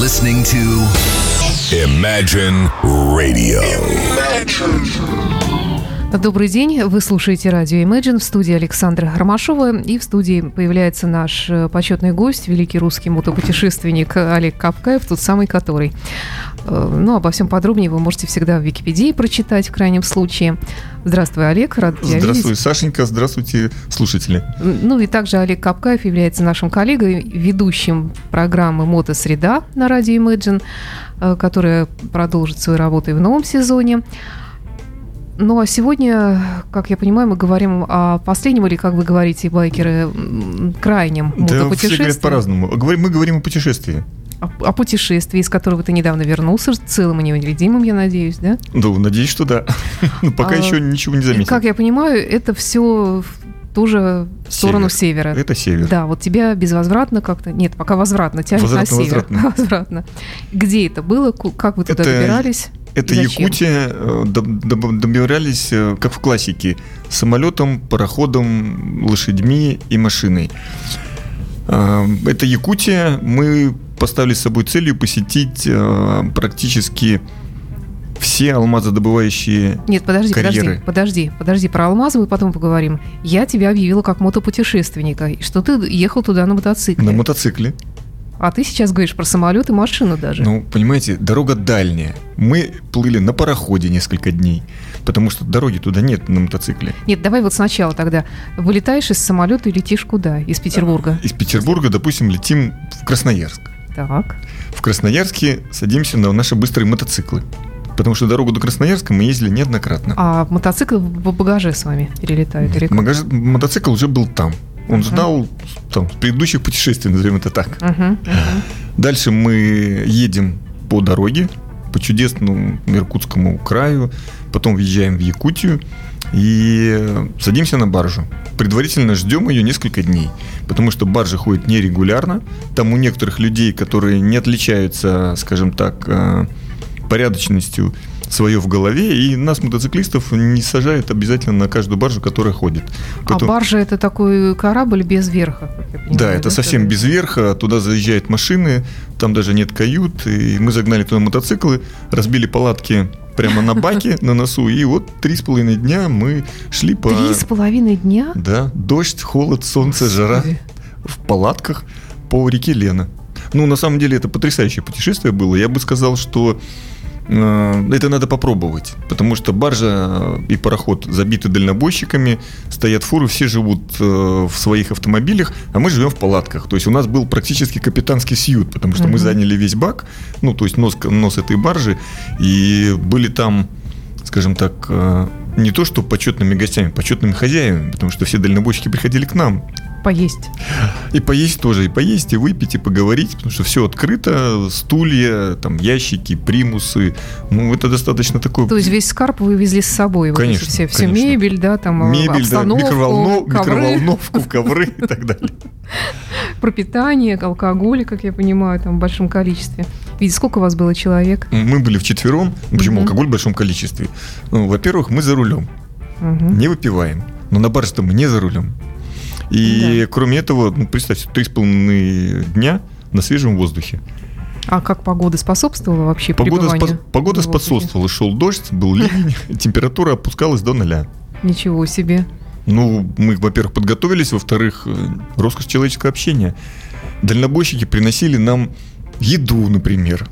listening to Imagine Radio. Добрый день, вы слушаете радио Imagine в студии Александра Ромашова и в студии появляется наш э, почетный гость, великий русский мотопутешественник Олег Капкаев, тот самый который. Э, ну, обо всем подробнее вы можете всегда в Википедии прочитать в крайнем случае. Здравствуй, Олег, рад тебя Здравствуй, видеть. Сашенька, здравствуйте, слушатели. Ну и также Олег Капкаев является нашим коллегой, ведущим программы «Мотосреда» на радио Imagine, э, которая продолжит свою работу и в новом сезоне. Ну а сегодня, как я понимаю, мы говорим о последнем, или как вы говорите, байкеры, крайнем Да, все говорят по-разному. Мы говорим о путешествии. О, о путешествии, из которого ты недавно вернулся, целым и невредимым, я надеюсь, да? Да, надеюсь, что да. Но пока А, еще ничего не заметил. как я понимаю, это все тоже в сторону севера. Это север. Да, вот тебя безвозвратно как-то... Нет, пока возвратно тянет Возвратно, на север. возвратно. Возвратно. Где это было? Как вы туда Это- добирались? Это? Якутия. э, доб- доб- Добирались, э, как в классике, самолетом, пароходом, лошадьми и машиной. А, Это Якутия. Мы поставили с собой целью посетить э, практически все алмазодобывающие Нет, подожди, карьеры. подожди, подожди, подожди, про алмазы мы потом поговорим. Я тебя объявила как мотопутешественника, что ты ехал туда на мотоцикле. на мотоцикле. А ты сейчас говоришь про самолет и машину даже. Ну, понимаете, дорога дальняя. Мы плыли на пароходе несколько дней, потому что дороги туда нет на мотоцикле. Нет, давай вот сначала тогда. Вылетаешь из самолета и летишь куда? Из Петербурга. Из Петербурга, допустим, летим в Красноярск. Так. В Красноярске садимся на наши быстрые мотоциклы. Потому что дорогу до Красноярска мы ездили неоднократно. А мотоцикл в багаже с вами перелетает? или как? Магаз- Мотоцикл уже был там. Он ждал там, с предыдущих путешествий, назовем это так. Дальше мы едем по дороге, по чудесному Иркутскому краю, потом въезжаем в Якутию и садимся на баржу. Предварительно ждем ее несколько дней, потому что баржа ходит нерегулярно. Там у некоторых людей, которые не отличаются, скажем так, э, порядочностью свое в голове, и нас, мотоциклистов, не сажают обязательно на каждую баржу, которая ходит. А Поэтому- баржа это такой корабль без верха, как я понимаю. да, это совсем без верха, туда заезжают машины, там даже нет кают, и мы загнали туда мотоциклы, разбили палатки прямо на баке, на носу, и вот три с половиной дня мы шли по... Три с половиной дня? Да, дождь, холод, солнце, жара Господи. в палатках по реке Лена. Ну, на самом деле, это потрясающее путешествие было. Я бы сказал, что это надо попробовать, потому что баржа и пароход забиты дальнобойщиками, стоят фуры, все живут э, в своих автомобилях, а мы живем в палатках. То есть у нас был практически капитанский сьют, потому что мы Мгм. заняли весь бак, ну, то есть нос, нос этой баржи, и были там, скажем так, э, не то что почетными гостями, почетными хозяевами, потому что все дальнобойщики приходили к нам. Поесть. И поесть тоже, и поесть, и выпить, и поговорить, потому что все открыто, стулья, там ящики, примусы. Ну, это достаточно такое. То есть весь скарб вы вывезли с собой? Вот Конечно, все, все конечно. мебель, да, там э, Мебель, да, обстановку, микроволно- ковры, микроволновку, ковры и так далее. пропитание, алкоголь, как я понимаю, там в большом количестве. Видите, сколько у вас было человек? Мы были вчетвером. Почему Мгм. алкоголь в большом количестве? Ну, во-первых, мы за рулем, Мгм. не выпиваем. Но на барже-то мы не за рулем. И кроме этого, ну, представьте, три с половиной дня на свежем воздухе. А как погода способствовала вообще Погода, спо- погода способствовала. Шел дождь, был ливень, температура опускалась до ноля. Ничего себе. Ну, мы, во-первых, подготовились, во-вторых, э, роскошь человеческого общения. Дальнобойщики приносили нам еду, например,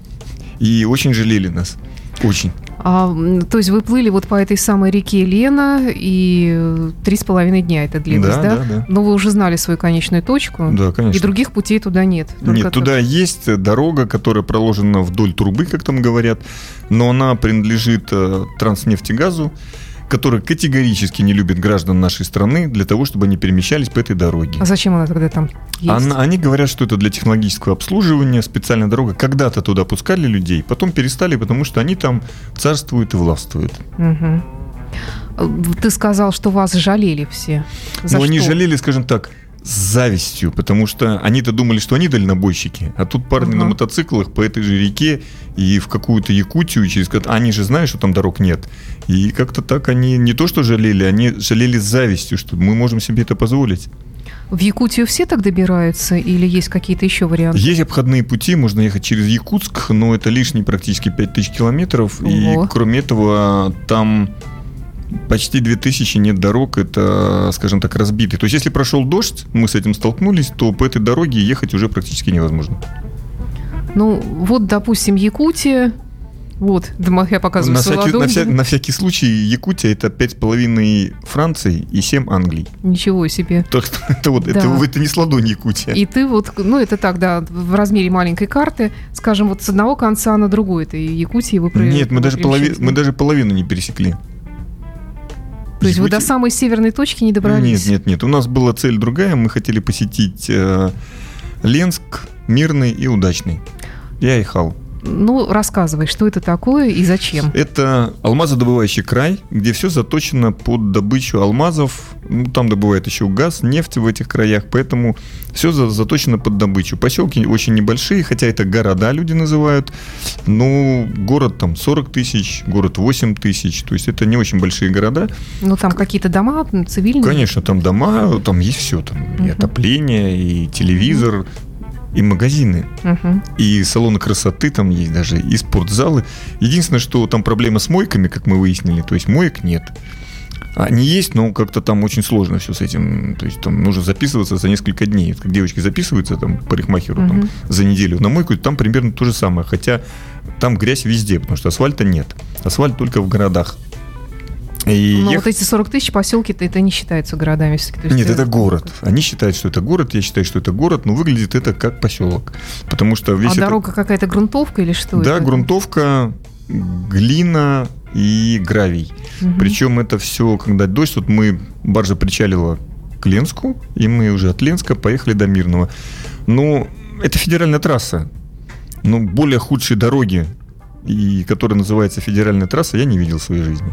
и очень жалели нас. Очень. А, то есть вы плыли вот по этой самой реке Лена, и э, три с половиной дня это длилось, да? Да, да, да. Но вы уже знали свою конечную точку, Да, конечно. и других путей туда нет. Нет, туда есть дорога, которая проложена вдоль трубы, как там говорят, но она принадлежит э, Транснефтегазу, который категорически не любит граждан нашей страны для того, чтобы они перемещались по этой дороге. А зачем она тогда там есть? Она- они говорят, что это для технологического обслуживания, специальная дорога. Когда-то туда пускали людей, потом перестали, потому что они там царствуют и властвуют. Э, Ты сказал, что вас жалели все. За Но они что? жалели, скажем так, с завистью, потому что они-то думали, что они дальнобойщики, а тут парни Ага. на мотоциклах по этой же реке и в какую-то Якутию через они же знают, что там дорог нет. И как-то так они не то что жалели, они жалели с завистью, что мы можем себе это позволить. В Якутию все так добираются или есть какие-то еще варианты? Есть обходные пути, можно ехать через Якутск, но это лишние практически 5000 километров. Ого. И кроме этого, там почти 2000 нет дорог, это, скажем так, разбитый. То есть, если прошел дождь, мы с этим столкнулись, то по этой дороге ехать уже практически невозможно. Ну, вот, допустим, Якутия. Вот, я показываю На всякий, на, вся- на всякий случай, Якутия это 5,5 Франции и 7 Англии. Ничего себе. Так что это вот, это, Да. это не с ладони Якутия. И ты вот, ну это так, да, в размере маленькой карты, скажем, вот с одного конца на другой, это Якутии вы Нет, мы даже, полови- мы даже половину не пересекли. То есть вы до самой северной точки не добрались? Нет, нет, нет. У нас была цель другая. Мы хотели посетить э, Ленск, Мирный и Удачный. Я ехал. Ну, рассказывай, что это такое и зачем? Это алмазодобывающий край, где все заточено под добычу алмазов. Ну, там добывают еще газ, нефть в этих краях, поэтому все заточено под добычу. Поселки очень небольшие, хотя это города люди называют. Ну, город там 40 тысяч, город 8 тысяч. То есть это не очень большие города. Ну, там какие-то дома цивильные? Конечно, там дома, там есть все. Там и отопление, и телевизор, и магазины. Мгм. И салоны красоты там есть даже, и спортзалы. Единственное, что там проблема с мойками, как мы выяснили, то есть моек нет. Они есть, но как-то там очень сложно все с этим. То есть там нужно записываться за несколько дней. Как девочки записываются там парикмахеру там, Мгм. за неделю на мойку, там примерно то же самое. Хотя там грязь везде, потому что асфальта нет. Асфальт только в городах. И Но ехать- вот эти 40 тысяч поселки-то это не считаются городами все-таки. Нет, это город. Они считают, что это город, я считаю, что это город, но выглядит это как поселок. Потому что весь А это- дорога какая-то грунтовка или что Да, это? грунтовка, глина и гравий. Мгм. Причем это все, когда дождь, вот мы, баржа причалила к Ленску, и мы уже от Ленска поехали до Мирного. Ну, это федеральная трасса. Но более худшей дороги, и которая называется федеральная трасса, я не видел в своей жизни.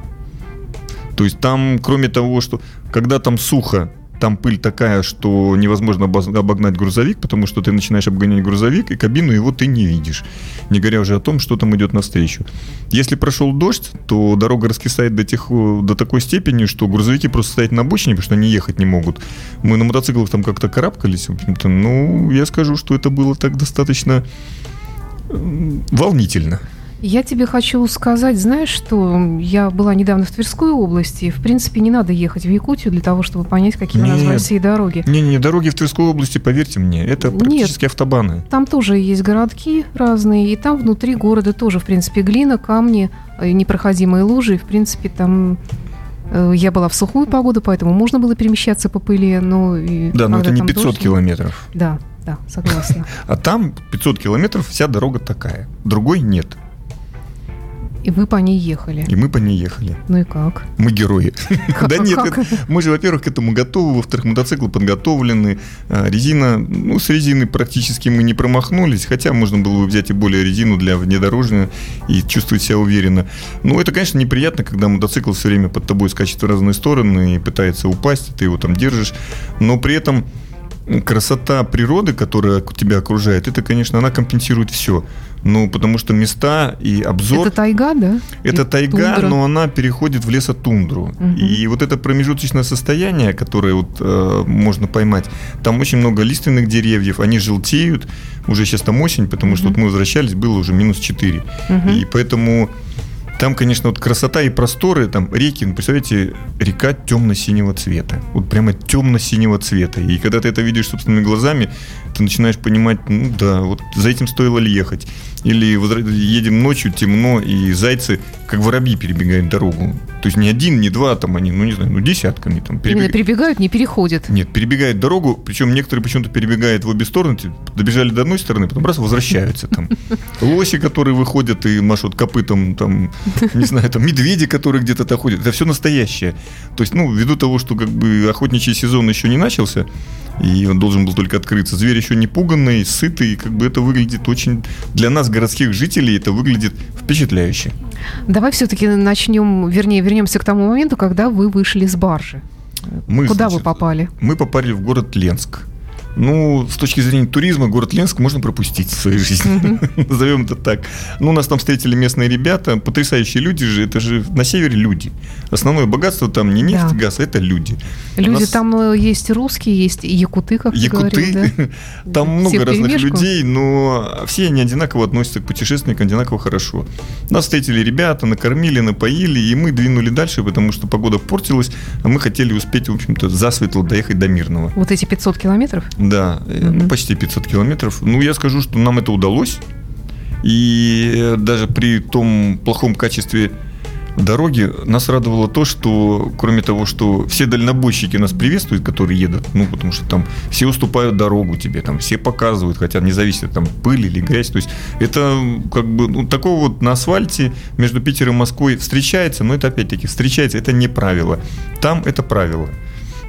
То есть там, кроме того, что когда там сухо, там пыль такая, что невозможно обогнать грузовик, потому что ты начинаешь обгонять грузовик, и кабину его ты не видишь. Не говоря уже о том, что там идет навстречу. Если прошел дождь, то дорога раскисает до, тех, до такой степени, что грузовики просто стоять на обочине, потому что они ехать не могут. Мы на мотоциклах там как-то карабкались, в общем-то. Ну, я скажу, что это было так достаточно волнительно. Я тебе хочу сказать, знаешь, что я была недавно в Тверской области. В принципе, не надо ехать в Якутию для того, чтобы понять, какие у нас в Нет. России дороги. Не-не, дороги в Тверской области, поверьте мне, это Нет. практически автобаны. Там тоже есть городки разные, и там внутри города тоже, в принципе, глина, камни, э, непроходимые лужи. И, в принципе, там э, я была в сухую погоду, поэтому можно было перемещаться по пыли. Но Да, но это не там 500 дождь- километров. Да, да, согласна. А там 500 километров вся дорога такая. Другой нет. И вы по ней ехали. И мы по ней ехали. Ну и как? Мы герои. Да нет, мы же, во-первых, к этому готовы, во-вторых, мотоциклы подготовлены. А, Резина, ну, с резиной практически мы не промахнулись, хотя можно было бы взять и более резину для внедорожника и чувствовать себя уверенно. Но это, конечно, неприятно, когда мотоцикл все время под тобой скачет в разные стороны и пытается упасть, ты его там держишь. Но при этом красота природы, которая тебя окружает, это, конечно, она компенсирует все. Ну, потому что места и обзор... Это тайга, да? Это И тайга, тундра. но она переходит в лесотундру. Мгм. И вот это промежуточное состояние, которое вот, э, можно поймать, там очень много лиственных деревьев, они желтеют. Уже сейчас там осень, потому что Мгм. вот мы возвращались, было уже минус 4. Мгм. И поэтому там, конечно, вот красота и просторы, там реки, ну, представляете, река темно-синего цвета. Вот прямо темно-синего цвета. И когда ты это видишь собственными глазами, ты начинаешь понимать, ну да, вот за этим стоило ли ехать. Или едем ночью, темно, и зайцы, как воробьи, перебегают дорогу. То есть не один, не два, там они, ну не знаю, ну десятками там Именно перебегают. не переходят. Нет, перебегают дорогу, причем некоторые почему-то перебегают в обе стороны, типа, добежали до одной стороны, потом раз возвращаются там. Лоси, которые выходят и машут копытом, там, не знаю, там медведи, которые где-то там ходят, это все настоящее. То есть, ну, ввиду того, что как бы охотничий сезон еще не начался, и он должен был только открыться, зверь еще не пуганный, сытый, и как бы это выглядит очень, для нас, городских жителей, это выглядит впечатляюще. Давай все-таки начнем, вернее, вернемся к тому моменту, когда вы вышли с баржи. Мы, Куда вы значит, попали? Мы попали в город Ленск. Ну, с точки зрения туризма, город Ленск можно пропустить в своей жизни. Назовем это так. Ну, нас там встретили местные ребята, потрясающие люди же. Это же на севере люди. Основное богатство там не нефть, да. газ, это люди. Люди нас... там э, есть русские, есть якуты, как якуты. ты говорил. Да? Там много разных людей, но все они одинаково относятся к путешественникам, одинаково хорошо. Нас встретили ребята, накормили, напоили, и мы двинули дальше, потому что погода портилась, а мы хотели успеть, в общем-то, засветло доехать до Мирного. Вот эти 500 километров? Да, угу. почти 500 километров. Ну, я скажу, что нам это удалось. И даже при том плохом качестве дороги нас радовало то, что кроме того, что все дальнобойщики нас приветствуют, которые едут, ну, потому что там все уступают дорогу тебе, там все показывают, хотя не зависит, там пыль или грязь, то есть это как бы ну, такого вот на асфальте между Питером и Москвой встречается, но это опять-таки встречается, это не правило. Там это правило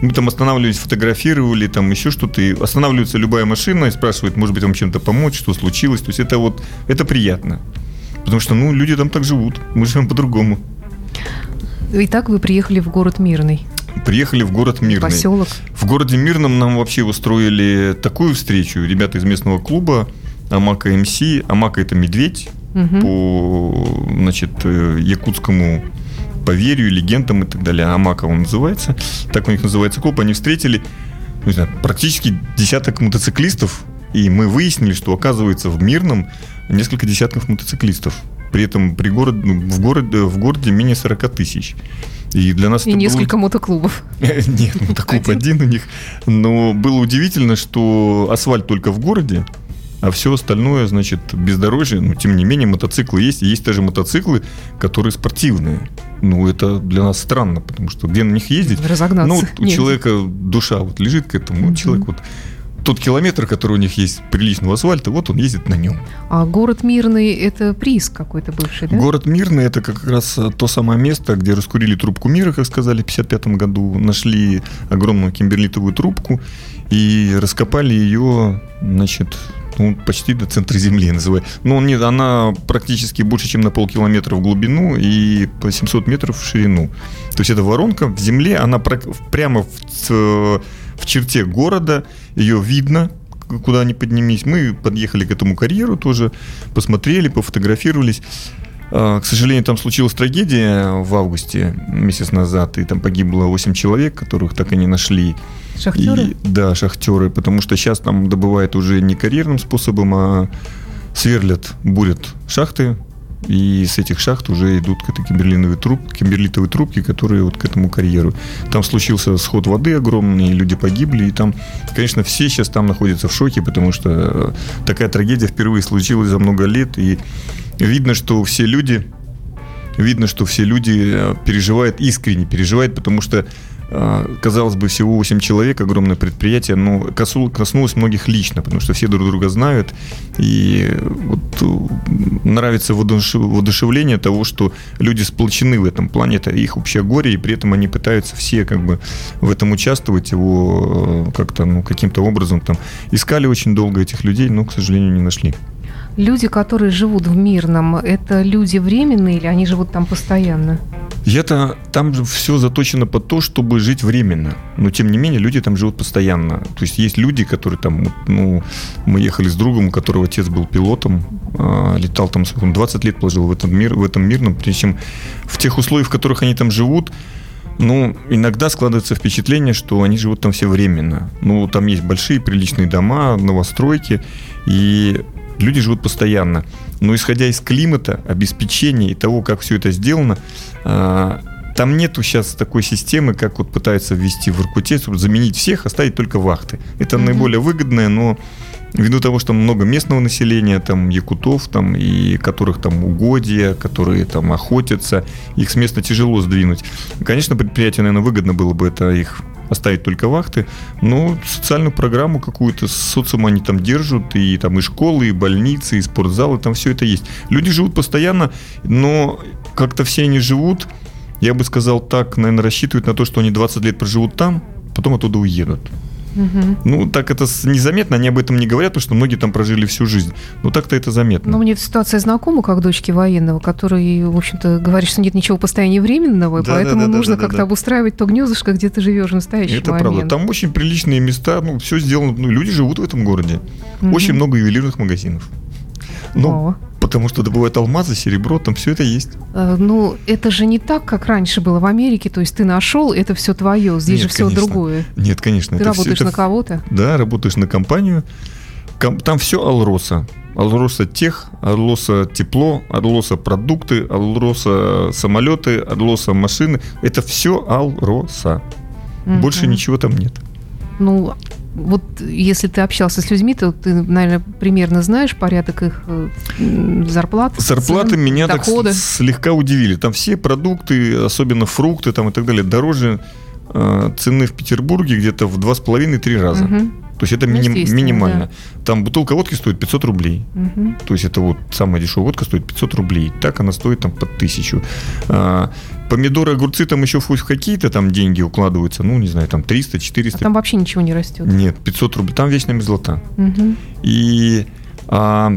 мы там останавливались, фотографировали, там еще что-то, и останавливается любая машина и спрашивает, может быть, вам чем-то помочь, что случилось. То есть это вот, это приятно. Потому что, ну, люди там так живут, мы живем по-другому. Итак, вы приехали в город Мирный. Приехали в город Мирный. Поселок. В городе Мирном нам вообще устроили такую встречу. Ребята из местного клуба Амака МС. Амака это медведь угу. по значит, э, якутскому поверью, легендам и так далее. Амака он называется. Так у них называется клуб. Они встретили ну, не знаю, практически десяток мотоциклистов. И мы выяснили, что оказывается в Мирном несколько десятков мотоциклистов. При этом при город, ну, в, городе, в городе менее 40 тысяч. И для нас и это несколько было... мотоклубов. Нет, мотоклуб один у них. Но было удивительно, что асфальт только в городе, а все остальное, значит, бездорожье. Но, тем не менее, мотоциклы есть. И есть даже мотоциклы, которые спортивные. Ну, это для нас странно, потому что где на них ездить? Разогнаться. Ну, вот у человека душа вот лежит к этому. Mm-hmm. Человек вот тот километр, который у них есть приличного асфальта, вот он ездит на нем. А город Мирный – это приз какой-то бывший, да? Город Мирный – это как раз то самое место, где раскурили трубку мира, как сказали, в 1955 году. Нашли огромную кимберлитовую трубку и раскопали ее, значит, ну, почти до центра Земли называю. Но нет, она практически больше, чем на полкилометра в глубину и по 700 метров в ширину. То есть это воронка в земле, она прямо в, в черте города, ее видно, куда ни поднимись. Мы подъехали к этому карьеру тоже, посмотрели, пофотографировались. А, к сожалению, там случилась трагедия в августе, месяц назад, и там погибло 8 человек, которых так и не нашли. Шахтеры? И, да, шахтеры, потому что сейчас там добывают уже не карьерным способом, а сверлят, бурят шахты, и с этих шахт уже идут кимберлиновые труб, кимберлитовые трубки, которые вот к этому карьеру. Там случился сход воды огромный, люди погибли, и там, конечно, все сейчас там находятся в шоке, потому что такая трагедия впервые случилась за много лет, и видно, что все люди, видно, что все люди переживают искренне, переживают, потому что казалось бы, всего 8 человек, огромное предприятие, но коснулось многих лично, потому что все друг друга знают. И вот э, нравится воодушевление того, что люди сплочены в этом плане, это их общее горе, и при этом они пытаются все как бы в этом участвовать, его э, как-то, ну, каким-то образом там искали очень долго этих людей, но, к сожалению, не нашли. Люди, которые живут в Мирном, это люди временные или они живут там постоянно? Я-то там все заточено под то, чтобы жить временно. Но тем не менее люди там живут постоянно. То есть есть люди, которые там, ну, мы ехали с другом, у которого отец был пилотом, э, летал там, он 20 лет положил в этом, мир, в этом мирном, прежде чем в тех условиях, в которых они там живут, ну, иногда складывается впечатление, что они живут там все временно. Ну, там есть большие приличные дома, новостройки, и люди живут постоянно. Но исходя из климата, обеспечения и того, как все это сделано, а, там нету сейчас такой системы, как вот пытаются ввести в Иркуте, чтобы заменить всех, оставить только вахты. Это mm-hmm. наиболее выгодное, но ввиду того, что много местного населения, там якутов, там и которых там угодья, которые там охотятся, их с места тяжело сдвинуть. Конечно, предприятие, наверное, выгодно было бы это их оставить только вахты, но социальную программу какую-то с социумом они там держат, и там и школы, и больницы, и спортзалы, там все это есть. Люди живут постоянно, но как-то все они живут, я бы сказал так, наверное, рассчитывают на то, что они 20 лет проживут там, потом оттуда уедут. Мгм. Ну, так это незаметно, они об этом не говорят, потому что многие там прожили всю жизнь. Но так-то это заметно. Ну, мне ситуация знакома, как дочки военного, который, в общем-то, говорит, что нет ничего постояния временного, и Да, поэтому да, да, нужно да, да, как-то да. обустраивать то гнездышко, где ты живешь в настоящий это момент. правда. Там очень приличные места, ну, все сделано. Ну, люди живут в этом городе. Мгм. Очень много ювелирных магазинов. Ну. Потому что добывают алмазы, серебро, там все это есть. Э, Ну, это же не так, как раньше было в Америке. То есть ты нашел, это все твое. Здесь Нет, же все конечно. другое. Нет, конечно. Ты работаешь это на кого-то. Да, работаешь на компанию. Ком- Там все Алроса. Алроса тех, Алроса тепло, Алроса продукты, Алроса самолеты, Алроса машины. Это все Алроса. Больше Мгм. ничего там нет. Ну, вот если ты общался с людьми, то ты, наверное, примерно знаешь порядок их э, зарплат. Зарплаты цен, меня так дохода. с- слегка удивили. Там все продукты, особенно фрукты там и так далее, дороже э, цены в Петербурге где-то в 2,5-3 раза. Мгм, То есть это Ну, миним- минимально. Там бутылка водки стоит 500 рублей. мгм. То есть это вот самая дешевая водка стоит 500 рублей. Так она стоит там под тысячу. А, помидоры, огурцы там еще хоть какие-то там деньги укладываются. Ну, не знаю, там 300, А 400. там вообще ничего не растет. Нет, 500 рублей. Там вечная мерзлота. Мгм. И а,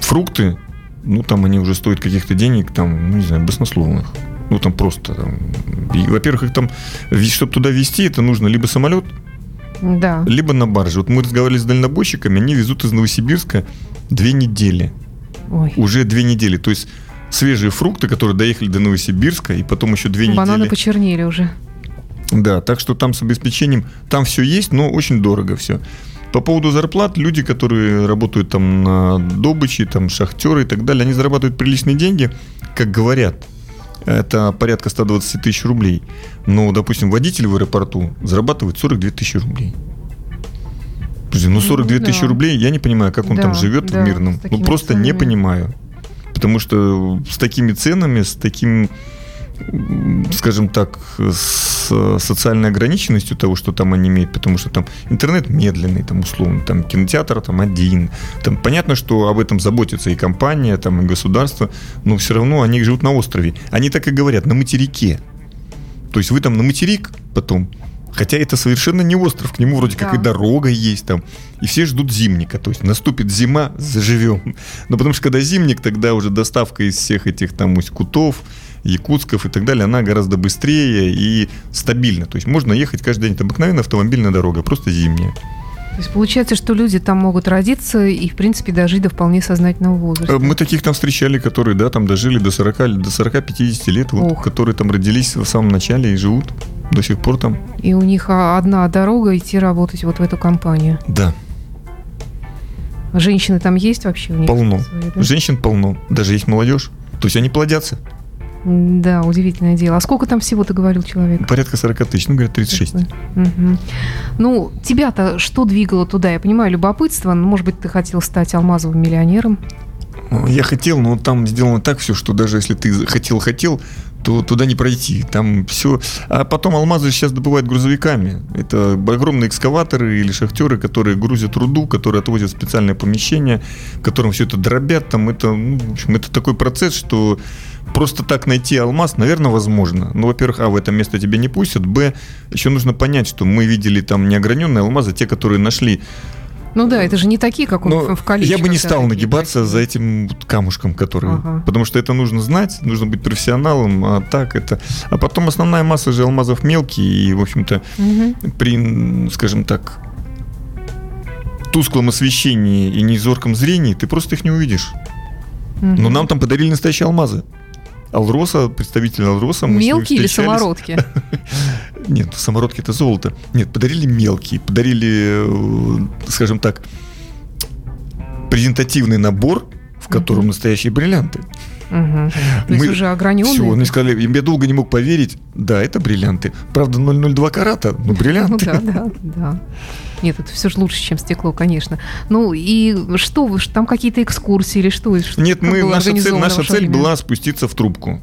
фрукты, ну, там они уже стоят каких-то денег, там, ну, не знаю, баснословных. Ну, там просто там, во-первых, их там, чтобы туда везти, это нужно либо самолет, Да. либо на барже. Вот мы разговаривали с дальнобойщиками, они везут из Новосибирска две недели. Ой. Уже две недели. То есть свежие фрукты, которые доехали до Новосибирска, и потом еще две Бананы недели. почернели уже. Да, так что там с обеспечением, там все есть, но очень дорого все. По поводу зарплат, люди, которые работают там на добыче, там шахтеры и так далее, они зарабатывают приличные деньги, как говорят. Это порядка 120 тысяч рублей. Но, допустим, водитель в аэропорту зарабатывает 42 тысячи рублей. Подожди, ну 42 Ну, тысячи да. рублей, я не понимаю, как он Да, там живет да, в мирном. Ну просто не ценами. понимаю. Потому что с такими ценами, с таким, скажем так, с социальной ограниченностью того, что там они имеют, потому что там интернет медленный, там условно, там кинотеатр там один. Там понятно, что об этом заботится и компания, там и государство, но все равно они живут на острове. Они так и говорят, на материке. То есть вы там на материк потом, хотя это совершенно не остров, к нему вроде как Да. и дорога есть там, и все ждут зимника, то есть наступит зима, заживем. Но потому что когда зимник, тогда уже доставка из всех этих там Усть-Кутов, Якутсков и так далее, она гораздо быстрее и стабильна. То есть можно ехать каждый день. Это обыкновенная автомобильная дорога, просто зимняя. То есть получается, что люди там могут родиться и, в принципе, дожить до вполне сознательного возраста. Э, Мы таких там встречали, которые, да, там дожили до 40, или до 40-50 лет, вот, Ох. которые там родились в самом начале и живут до сих пор там. И у них а, одна дорога идти работать вот в эту компанию. Да, Женщины там есть вообще у них? полно. свои, да? Женщин полно. Даже есть молодежь. То есть они плодятся. Да, удивительное дело. А сколько там всего ты говорил человек? Порядка 40 тысяч, ну, говорят, 36. Мгм. Ну, тебя-то что двигало туда? Я понимаю, любопытство. но, может быть, ты хотел стать алмазовым миллионером? Я хотел, но там сделано так все, что даже если ты хотел-хотел, то туда не пройти. Там все. А потом алмазы сейчас добывают грузовиками. Это огромные экскаваторы или шахтеры, которые грузят руду, которые отвозят в специальное помещение, в котором все это дробят. Там это, ну, в общем, это такой процесс, что просто так найти алмаз, наверное, возможно. Ну, во-первых, а, в это место тебя не пустят. Б, еще нужно понять, что мы видели там неограненные алмазы, те, которые нашли Ну да, это же не такие, как но он в количестве. Я бы не стал нагибаться за этим камушком, который... Ага. Потому что это нужно знать, нужно быть профессионалом, а так это... А потом основная масса же алмазов мелкие, и, в общем-то, при, м, скажем так, тусклом освещении и незорком зрении ты просто их не увидишь. Но нам там подарили настоящие алмазы. Алроса, представитель Алроса, мы Мелкие или самородки? Нет, самородки это золото. Нет, подарили мелкие, подарили, э, скажем так, презентативный набор, в котором настоящие бриллианты. Мгм. То есть уже ограненные? Все, они сказали, я долго не мог поверить, да, это бриллианты. Правда, 0,02 карата, но Ну бриллианты. да, да, да. Нет, это все же лучше, чем стекло, конечно. Ну и что, там какие-то экскурсии или что? Нет, мы, наша цель, наша цель была спуститься в трубку.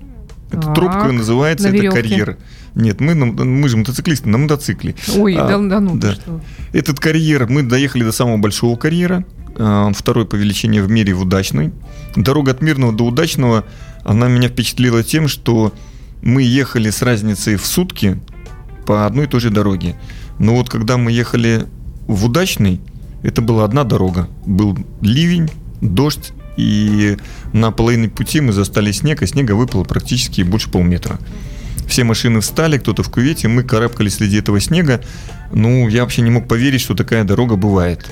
Эта Так, трубка называется, на это карьер. Нет, мы, на- мы же мотоциклисты на мотоцикле. Ой, А, да, да ну, да. что? Этот карьер, мы доехали до самого большого карьера, а, второй по величине в мире в Удачной. Дорога от Мирного до Удачного, она меня впечатлила тем, что мы ехали с разницей в сутки по одной и той же дороге. Но вот когда мы ехали в Удачный, это была одна дорога. Был ливень, дождь, и на половине пути мы застали снег, а снега выпало практически больше полметра. Все машины встали, кто-то в кювете, мы карабкались среди этого снега. Ну, я вообще не мог поверить, что такая дорога бывает.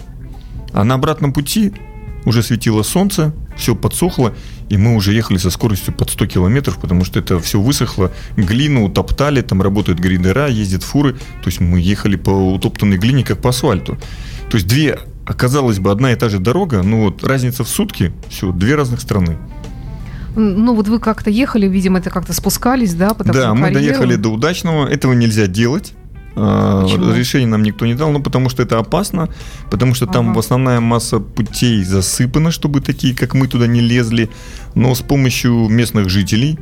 А на обратном пути уже светило солнце, все подсохло, и мы уже ехали со скоростью под 100 километров, потому что это все высохло, глину утоптали, там работают грейдера, ездят фуры, то есть мы ехали по утоптанной глине, как по асфальту. То есть две, оказалось бы, одна и та же дорога, но вот разница в сутки, все, две разных страны. Ну, вот вы как-то ехали, видимо, это как-то спускались, да, по Да, мы карьеру. доехали до удачного. Этого нельзя делать. А, Почему? Решение нам никто не дал, ну потому что это опасно, потому что там ага. основная масса путей засыпана, чтобы такие, как мы, туда не лезли. Но с помощью местных жителей,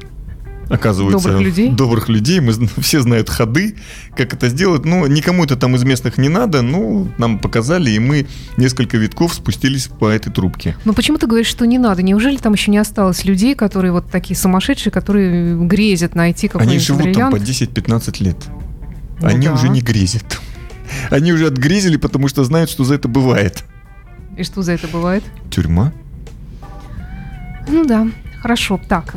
оказывается, добрых людей, добрых людей мы все знают ходы, как это сделать. Ну, никому это там из местных не надо, ну, нам показали, и мы несколько витков спустились по этой трубке. Но почему ты говоришь, что не надо? Неужели там еще не осталось людей, которые вот такие сумасшедшие, которые грезят найти какой-нибудь Они живут бриллиант? там по 10-15 лет. Ну, Они да. уже не грезят. Они уже отгрезили, потому что знают, что за это бывает. И что за это бывает? Тюрьма. Ну да. Хорошо, так,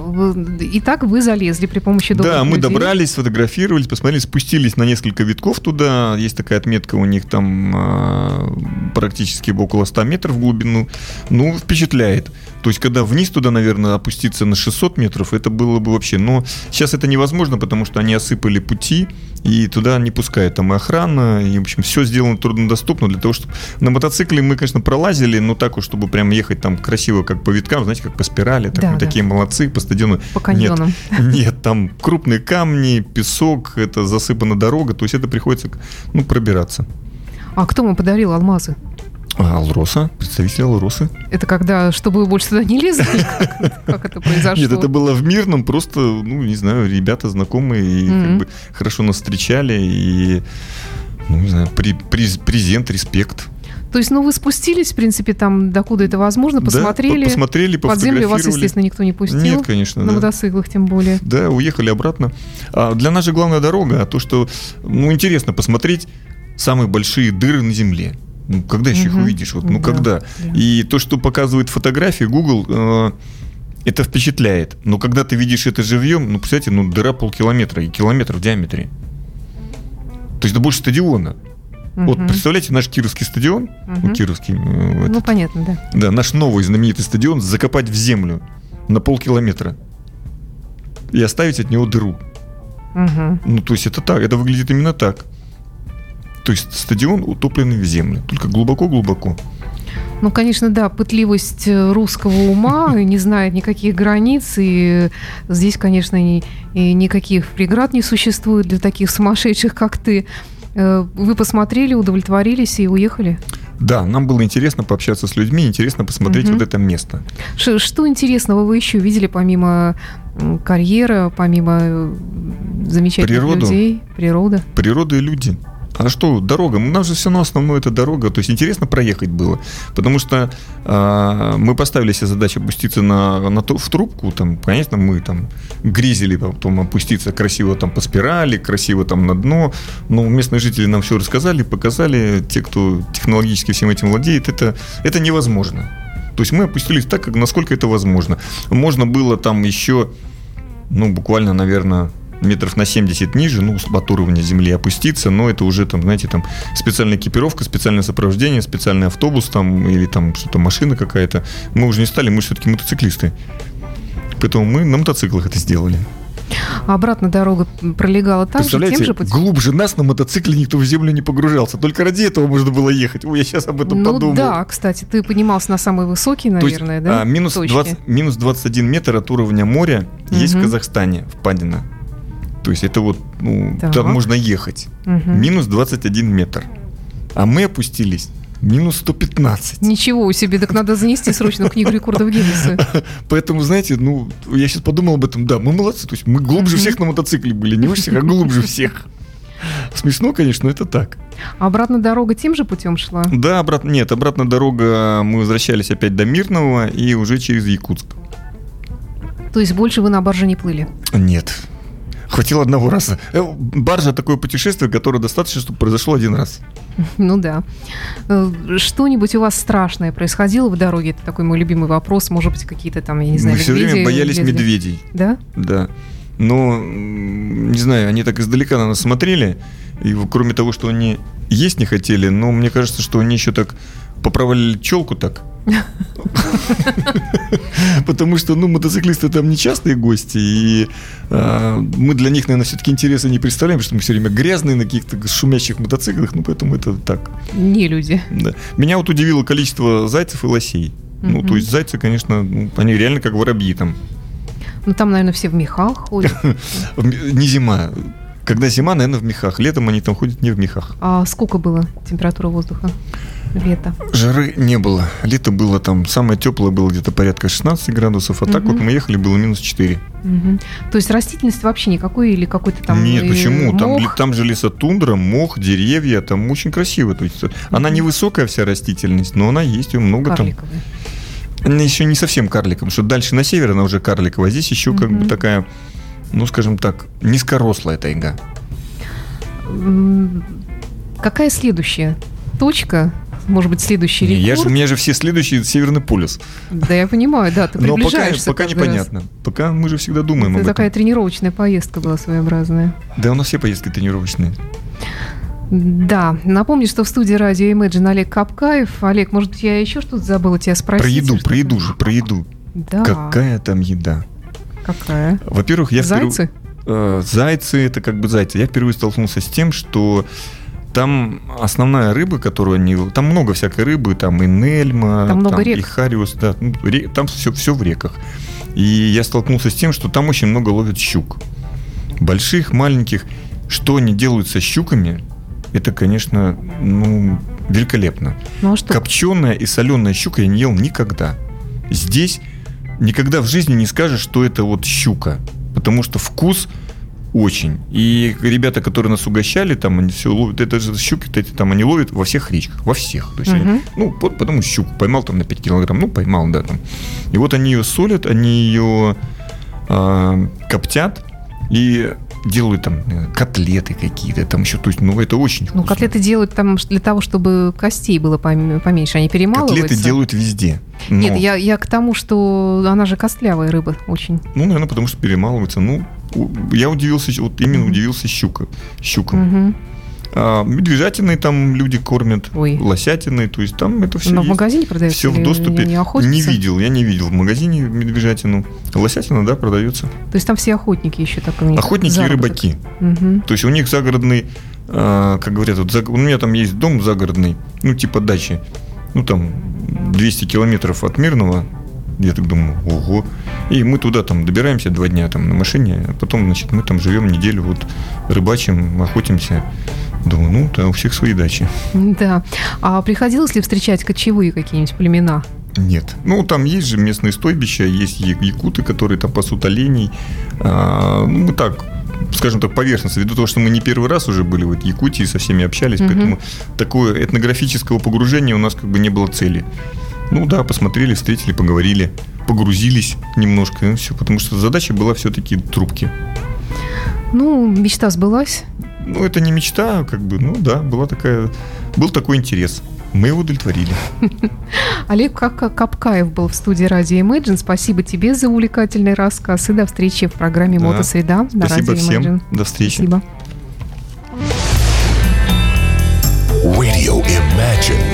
и так вы залезли при помощи добрых Да, мы людей. добрались, сфотографировались, посмотрели, спустились на несколько витков туда. Есть такая отметка у них там э, практически около 100 метров в глубину. Ну, впечатляет. То есть, когда вниз туда, наверное, опуститься на 600 метров, это было бы вообще... Но сейчас это невозможно, потому что они осыпали пути, и туда не пускают. Там и охрана, и, в общем, все сделано труднодоступно для того, чтобы... На мотоцикле мы, конечно, пролазили, но так уж, чтобы прям ехать там красиво, как по виткам, знаете, как по спирали. Так да, мы да. такие молодцы, по стадиону. По каньонам. Нет, нет, там крупные камни, песок, это засыпана дорога, то есть это приходится, ну, пробираться. А кто вам подарил алмазы? А, Алроса, представитель Алросы. Это когда, чтобы вы больше туда не лезли? Как это произошло? Нет, это было в Мирном, просто, ну, не знаю, ребята знакомые, и как бы хорошо нас встречали, и, ну, не знаю, презент, респект. То есть, ну, вы спустились, в принципе, там, докуда это возможно, посмотрели. Да, посмотрели, Под землю вас, естественно, никто не пустил. Нет, конечно, На да. мотоциклах тем более. Да, уехали обратно. А для нас же главная дорога, а то, что, ну, интересно посмотреть самые большие дыры на земле. Ну, когда еще угу. их увидишь? Вот, ну, да, когда? Да. И то, что показывает фотографии Google, э, это впечатляет. Но когда ты видишь это живьем, ну, представляете, ну, дыра полкилометра и километр в диаметре. То есть это больше стадиона. Угу. Вот представляете, наш Кировский стадион, угу. ну, Кировский, э, ну, этот, понятно, да. Да, наш новый знаменитый стадион закопать в землю на полкилометра и оставить от него дыру. Угу. Ну, то есть это так, это выглядит именно так. То есть стадион утопленный в землю, только глубоко-глубоко. Ну, конечно, да, пытливость э, русского ума не знает никаких границ, и здесь, конечно, и, и никаких преград не существует для таких сумасшедших, как ты. Э, вы посмотрели, удовлетворились и уехали? Да, нам было интересно пообщаться с людьми, интересно посмотреть угу. вот это место. Ш что интересного вы еще видели помимо карьера, помимо э, замечательных Природу. людей, природа? Природа и люди. А что, дорога? У нас же все равно основное это дорога. То есть интересно проехать было. Потому что э, мы поставили себе задачу опуститься на, на, в трубку. Там, конечно, мы там грезили потом опуститься красиво там по спирали, красиво там на дно. Но местные жители нам все рассказали, показали. Те, кто технологически всем этим владеет, это, это невозможно. То есть мы опустились так, как насколько это возможно. Можно было там еще, ну, буквально, наверное, метров на 70 ниже, ну, от уровня земли опуститься, но это уже там, знаете, там специальная экипировка, специальное сопровождение, специальный автобус там или там что-то машина какая-то. Мы уже не стали, мы все-таки мотоциклисты. Поэтому мы на мотоциклах это сделали. А обратно дорога пролегала так же, тем же путем? глубже нас на мотоцикле никто в землю не погружался. Только ради этого можно было ехать. Ой, я сейчас об этом ну, подумал. да, кстати, ты поднимался на самый высокий, наверное, есть, да? А, минус, 20, минус 21 метр от уровня моря угу. есть в Казахстане, впадина. То есть это вот, ну, так. там можно ехать. Угу. Минус 21 метр. А мы опустились минус 115. Ничего себе, так надо занести срочно в книгу рекордов Гиннесса. Поэтому, знаете, ну, я сейчас подумал об этом, да, мы молодцы, то есть мы глубже всех на мотоцикле были, не всех, а глубже всех. Смешно, конечно, но это так. А обратно дорога тем же путем шла? Да, обратно, нет, обратно дорога, мы возвращались опять до Мирного и уже через Якутск. То есть больше вы на барже не плыли? Нет, Хватило одного раза. Э, Баржа такое путешествие, которое достаточно, чтобы произошло один раз. Ну да. Э, Что-нибудь у вас страшное происходило в дороге? Это такой мой любимый вопрос. Может быть, какие-то там, я не знаю, Мы все время боялись лезли? медведей. Да? Да. Но, не знаю, они так издалека на нас смотрели, и кроме того, что они есть не хотели, но мне кажется, что они еще так поправляли челку так. Потому что, ну, мотоциклисты там не частые гости, и а, мы для них, наверное, все-таки интереса не представляем, потому что мы все время грязные на каких-то шумящих мотоциклах, ну, поэтому это так. Не люди. Да. Меня вот удивило количество зайцев и лосей. Ну, то есть зайцы, конечно, ну, они реально как воробьи там. Ну там, наверное, все в мехах ходят. Не зима. Когда зима, наверное, в мехах. Летом они там ходят не в мехах. А сколько было температура воздуха? Лето. Жары не было. Лето было там, самое теплое было где-то порядка 16 градусов, а так Мгм. вот мы ехали, было минус 4. Мгм. То есть растительность вообще никакой или какой-то там Нет, э, почему? Там, мох? ли- там же лесотундра, мох, деревья, там очень красиво. То есть она Мгм. невысокая вся растительность, но она есть, ее много там. Карликовые. Она еще не совсем карликовая, потому что дальше на север она уже карликовая, а здесь еще как бы такая, ну, скажем так, низкорослая тайга. Какая следующая точка? Может быть, следующий Не, Я же, у рекорд? меня же все следующие Северный полюс. Да, я понимаю, да, ты Но пока, приближаешься пока раз. непонятно. Пока мы же всегда думаем Это об такая этом. тренировочная поездка была своеобразная. Да, у нас все поездки тренировочные. Да, напомню, что в студии радио Imagine Олег Капкаев. Олег, может я еще что-то забыла тебя спросить? Про еду, про еду же, про еду. Да. Какая там еда? Какая? Во-первых, я Зайцы? Э, зайцы это как бы зайцы. Я впервые столкнулся с тем, что там основная рыба, которую они... Там много всякой рыбы, там и нельма, Там много рек. и хариус, да. ну, ре- там все, все в реках. И я столкнулся с тем, что там очень много ловят щук. Больших, маленьких. Что они делают со щуками, это, конечно, ну, великолепно. Ну а что? Копченая и соленая щука я не ел никогда. Здесь никогда в жизни не скажешь, что это вот щука. Потому что вкус очень. И ребята, которые нас угощали, там они все ловят. Это же щуки, эти там они ловят во всех речках, во всех. То есть они- Мгм. ну, вот потому щуку поймал там на 5 килограмм, ну, поймал, да, там. И вот они ее солят, они ее а, коптят и делают там э, котлеты какие-то, там еще, то есть, ну, это очень Ну, вкусно. котлеты делают там для того, чтобы костей было пом- поменьше. Они перемалываются. Котлеты делают везде. но- Нет, я, я к тому, что она же костлявая рыба очень. Ну, наверное, потому что перемалывается. Ну, я удивился, вот именно удивился щука, щукам. Мгм. А медвежатиной там люди кормят, Ой. лосятиной, то есть там это все Но в магазине продается? Все в доступе. Не, не видел, я не видел в магазине медвежатину. Лосятина, да, продается. То есть там все охотники еще так у них Охотники и заработок. рыбаки. Мгм. То есть у них загородный, а, как говорят, вот у меня там есть дом загородный, ну, типа дачи. Ну, там 200 километров от Мирного. Я так думаю, ого. И мы туда там добираемся два дня там на машине, а потом, значит, мы там живем неделю, вот рыбачим, охотимся. Думаю, ну, да, у всех свои дачи. Да. А приходилось ли встречать кочевые какие-нибудь племена? Нет. Ну, там есть же местные стойбища, есть якуты, которые там пасут оленей. А, ну, мы так, скажем так, поверхностно. Ввиду того, что мы не первый раз уже были в Якутии, со всеми общались, Мгм. поэтому такое этнографического погружения у нас как бы не было цели. Ну да, посмотрели, встретили, поговорили, погрузились немножко, и все, потому что задача была все-таки трубки. Ну, мечта сбылась. Ну, это не мечта, а как бы, ну да, была такая, был такой интерес. Мы его удовлетворили. Олег Капкаев был в студии радио Imagine. Спасибо тебе за увлекательный рассказ и до встречи в программе да. «Мотосреда» на Спасибо радио всем. До встречи. Спасибо. Radio Imagine.